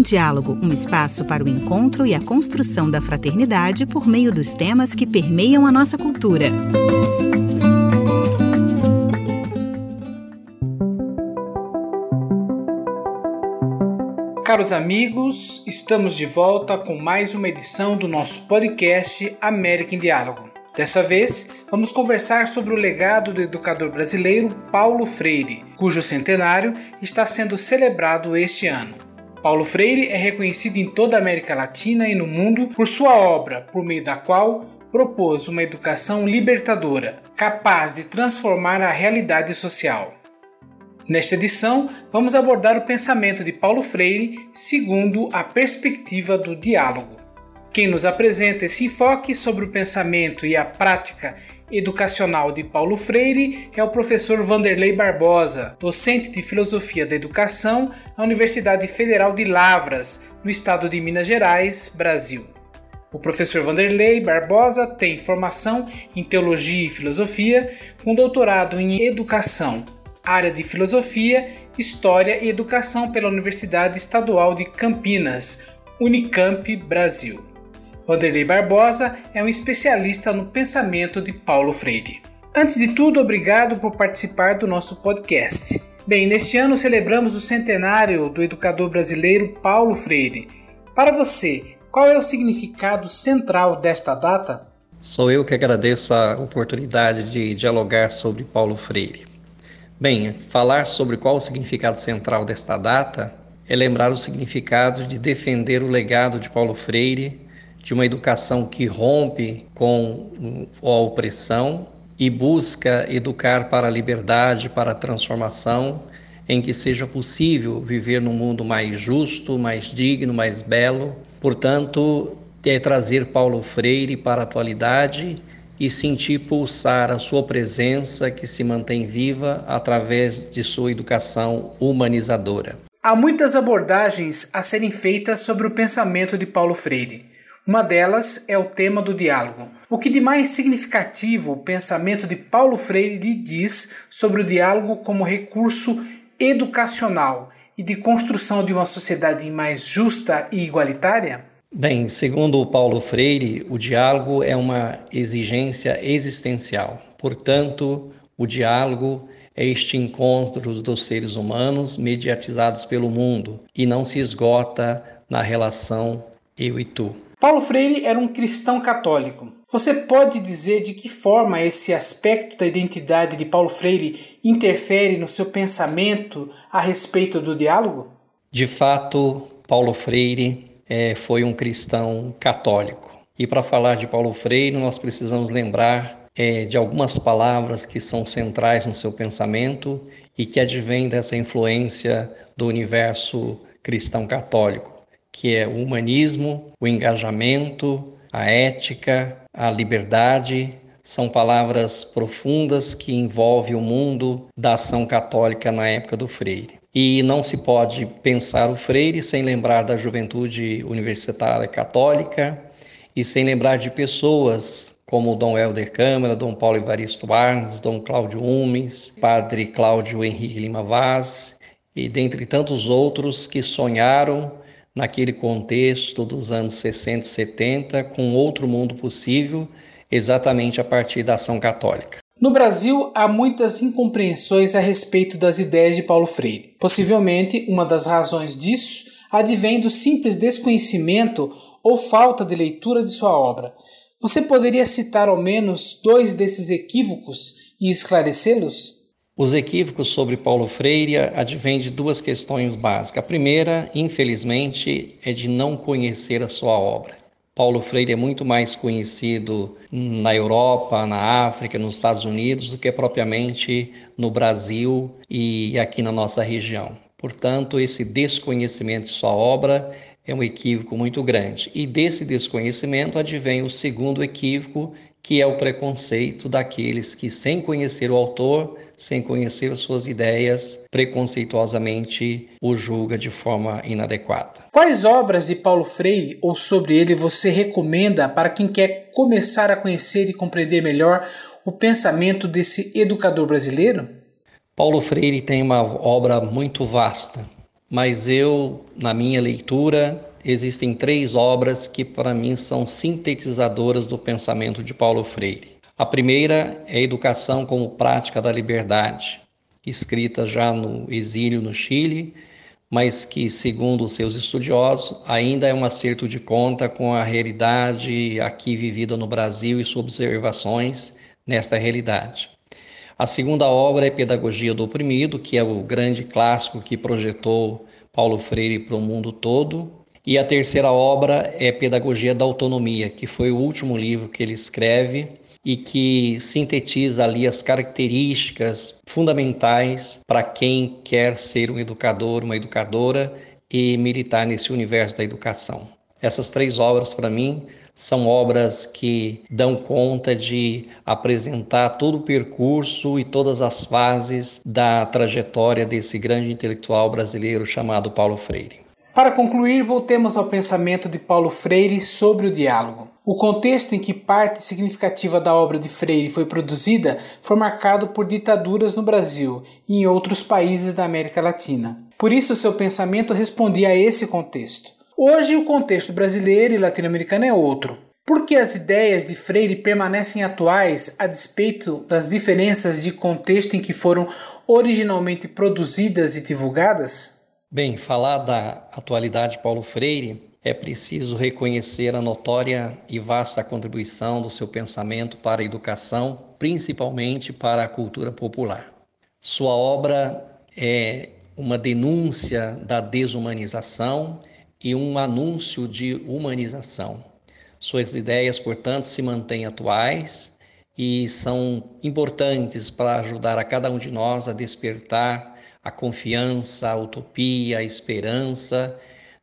em Diálogo, um espaço para o encontro e a construção da fraternidade por meio dos temas que permeiam a nossa cultura. Caros amigos, estamos de volta com mais uma edição do nosso podcast América em Diálogo. Dessa vez, vamos conversar sobre o legado do educador brasileiro Paulo Freire, cujo centenário está sendo celebrado este ano. Paulo Freire é reconhecido em toda a América Latina e no mundo por sua obra, por meio da qual propôs uma educação libertadora, capaz de transformar a realidade social. Nesta edição, vamos abordar o pensamento de Paulo Freire segundo a perspectiva do diálogo. Quem nos apresenta esse enfoque sobre o pensamento e a prática educacional de Paulo Freire é o professor Vanderlei Barbosa, docente de Filosofia da Educação na Universidade Federal de Lavras, no estado de Minas Gerais, Brasil. O professor Vanderlei Barbosa tem formação em Teologia e Filosofia, com doutorado em Educação área de Filosofia, História e Educação pela Universidade Estadual de Campinas, Unicamp, Brasil. Vanderlei Barbosa é um especialista no pensamento de Paulo Freire. Antes de tudo, obrigado por participar do nosso podcast. Bem, neste ano celebramos o centenário do educador brasileiro Paulo Freire. Para você, qual é o significado central desta data? Sou eu que agradeço a oportunidade de dialogar sobre Paulo Freire. Bem, falar sobre qual o significado central desta data é lembrar o significado de defender o legado de Paulo Freire, de uma educação que rompe com a opressão e busca educar para a liberdade, para a transformação, em que seja possível viver num mundo mais justo, mais digno, mais belo. Portanto, é trazer Paulo Freire para a atualidade e sentir pulsar a sua presença que se mantém viva através de sua educação humanizadora. Há muitas abordagens a serem feitas sobre o pensamento de Paulo Freire. Uma delas é o tema do diálogo. O que de mais significativo o pensamento de Paulo Freire lhe diz sobre o diálogo como recurso educacional e de construção de uma sociedade mais justa e igualitária? Bem, segundo Paulo Freire, o diálogo é uma exigência existencial. Portanto, o diálogo é este encontro dos seres humanos mediatizados pelo mundo e não se esgota na relação eu e tu. Paulo Freire era um cristão católico. Você pode dizer de que forma esse aspecto da identidade de Paulo Freire interfere no seu pensamento a respeito do diálogo? De fato, Paulo Freire é, foi um cristão católico. E para falar de Paulo Freire, nós precisamos lembrar é, de algumas palavras que são centrais no seu pensamento e que advêm dessa influência do universo cristão católico, que é o humanismo, o engajamento, a ética, a liberdade. São palavras profundas que envolvem o mundo da ação católica na época do Freire. E não se pode pensar o Freire sem lembrar da juventude universitária católica e sem lembrar de pessoas como Dom Helder Câmara, Dom Paulo Evaristo Arnes, Dom Cláudio Umes, Padre Cláudio Henrique Lima Vaz e dentre tantos outros que sonharam naquele contexto dos anos 60 e 70 com outro mundo possível, exatamente a partir da ação católica. No Brasil, há muitas incompreensões a respeito das ideias de Paulo Freire. Possivelmente, uma das razões disso advém do simples desconhecimento ou falta de leitura de sua obra. Você poderia citar ao menos dois desses equívocos e esclarecê-los? Os equívocos sobre Paulo Freire advêm de duas questões básicas. A primeira, infelizmente, é de não conhecer a sua obra. Paulo Freire é muito mais conhecido na Europa, na África, nos Estados Unidos do que propriamente no Brasil e aqui na nossa região. Portanto, esse desconhecimento de sua obra é um equívoco muito grande. E desse desconhecimento advém o segundo equívoco, que é o preconceito daqueles que, sem conhecer o autor, sem conhecer suas ideias, preconceituosamente o julga de forma inadequada. Quais obras de Paulo Freire ou sobre ele você recomenda para quem quer começar a conhecer e compreender melhor o pensamento desse educador brasileiro? Paulo Freire tem uma obra muito vasta mas eu, na minha leitura, existem três obras que para mim são sintetizadoras do pensamento de Paulo Freire. A primeira é Educação como Prática da Liberdade, escrita já no exílio no Chile, mas que, segundo seus estudiosos, ainda é um acerto de conta com a realidade aqui vivida no Brasil e suas observações nesta realidade. A segunda obra é Pedagogia do Oprimido, que é o grande clássico que projetou Paulo Freire para o mundo todo. E a terceira obra é Pedagogia da Autonomia, que foi o último livro que ele escreve e que sintetiza ali as características fundamentais para quem quer ser um educador, uma educadora e militar nesse universo da educação. Essas três obras, para mim, são obras que dão conta de apresentar todo o percurso e todas as fases da trajetória desse grande intelectual brasileiro chamado Paulo Freire. Para concluir, voltemos ao pensamento de Paulo Freire sobre o diálogo. O contexto em que parte significativa da obra de Freire foi produzida foi marcado por ditaduras no Brasil e em outros países da América Latina. Por isso, seu pensamento respondia a esse contexto. Hoje, o contexto brasileiro e latino-americano é outro. Por que as ideias de Freire permanecem atuais a despeito das diferenças de contexto em que foram originalmente produzidas e divulgadas? Bem, falar da atualidade de Paulo Freire é preciso reconhecer a notória e vasta contribuição do seu pensamento para a educação, principalmente para a cultura popular. Sua obra é uma denúncia da desumanização e um anúncio de humanização. Suas ideias, portanto, se mantêm atuais e são importantes para ajudar a cada um de nós a despertar a confiança, a utopia, a esperança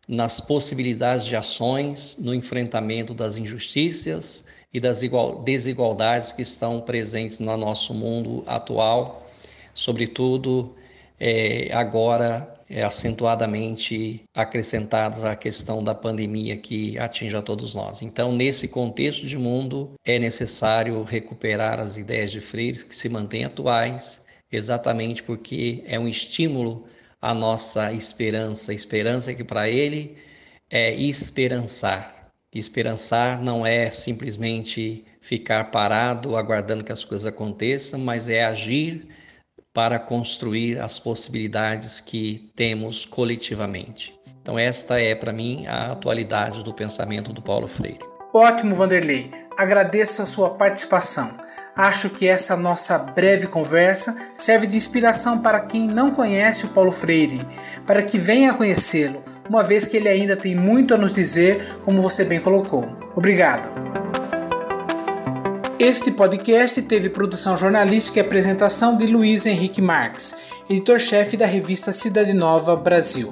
nas possibilidades de ações no enfrentamento das injustiças e das desigualdades que estão presentes no nosso mundo atual, sobretudo é, agora é, acentuadamente acrescentadas à questão da pandemia que atinge a todos nós. Então, nesse contexto de mundo, é necessário recuperar as ideias de Freire que se mantêm atuais, exatamente porque é um estímulo à nossa esperança. Esperança que para ele é esperançar. Esperançar não é simplesmente ficar parado aguardando que as coisas aconteçam, mas é agir para construir as possibilidades que temos coletivamente. Então, esta é, para mim, a atualidade do pensamento do Paulo Freire. Ótimo, Vanderlei. Agradeço a sua participação. Acho que essa nossa breve conversa serve de inspiração para quem não conhece o Paulo Freire, para que venha a conhecê-lo, uma vez que ele ainda tem muito a nos dizer, como você bem colocou. Obrigado. Este podcast teve produção jornalística e apresentação de Luiz Henrique Marques, editor-chefe da revista Cidade Nova Brasil.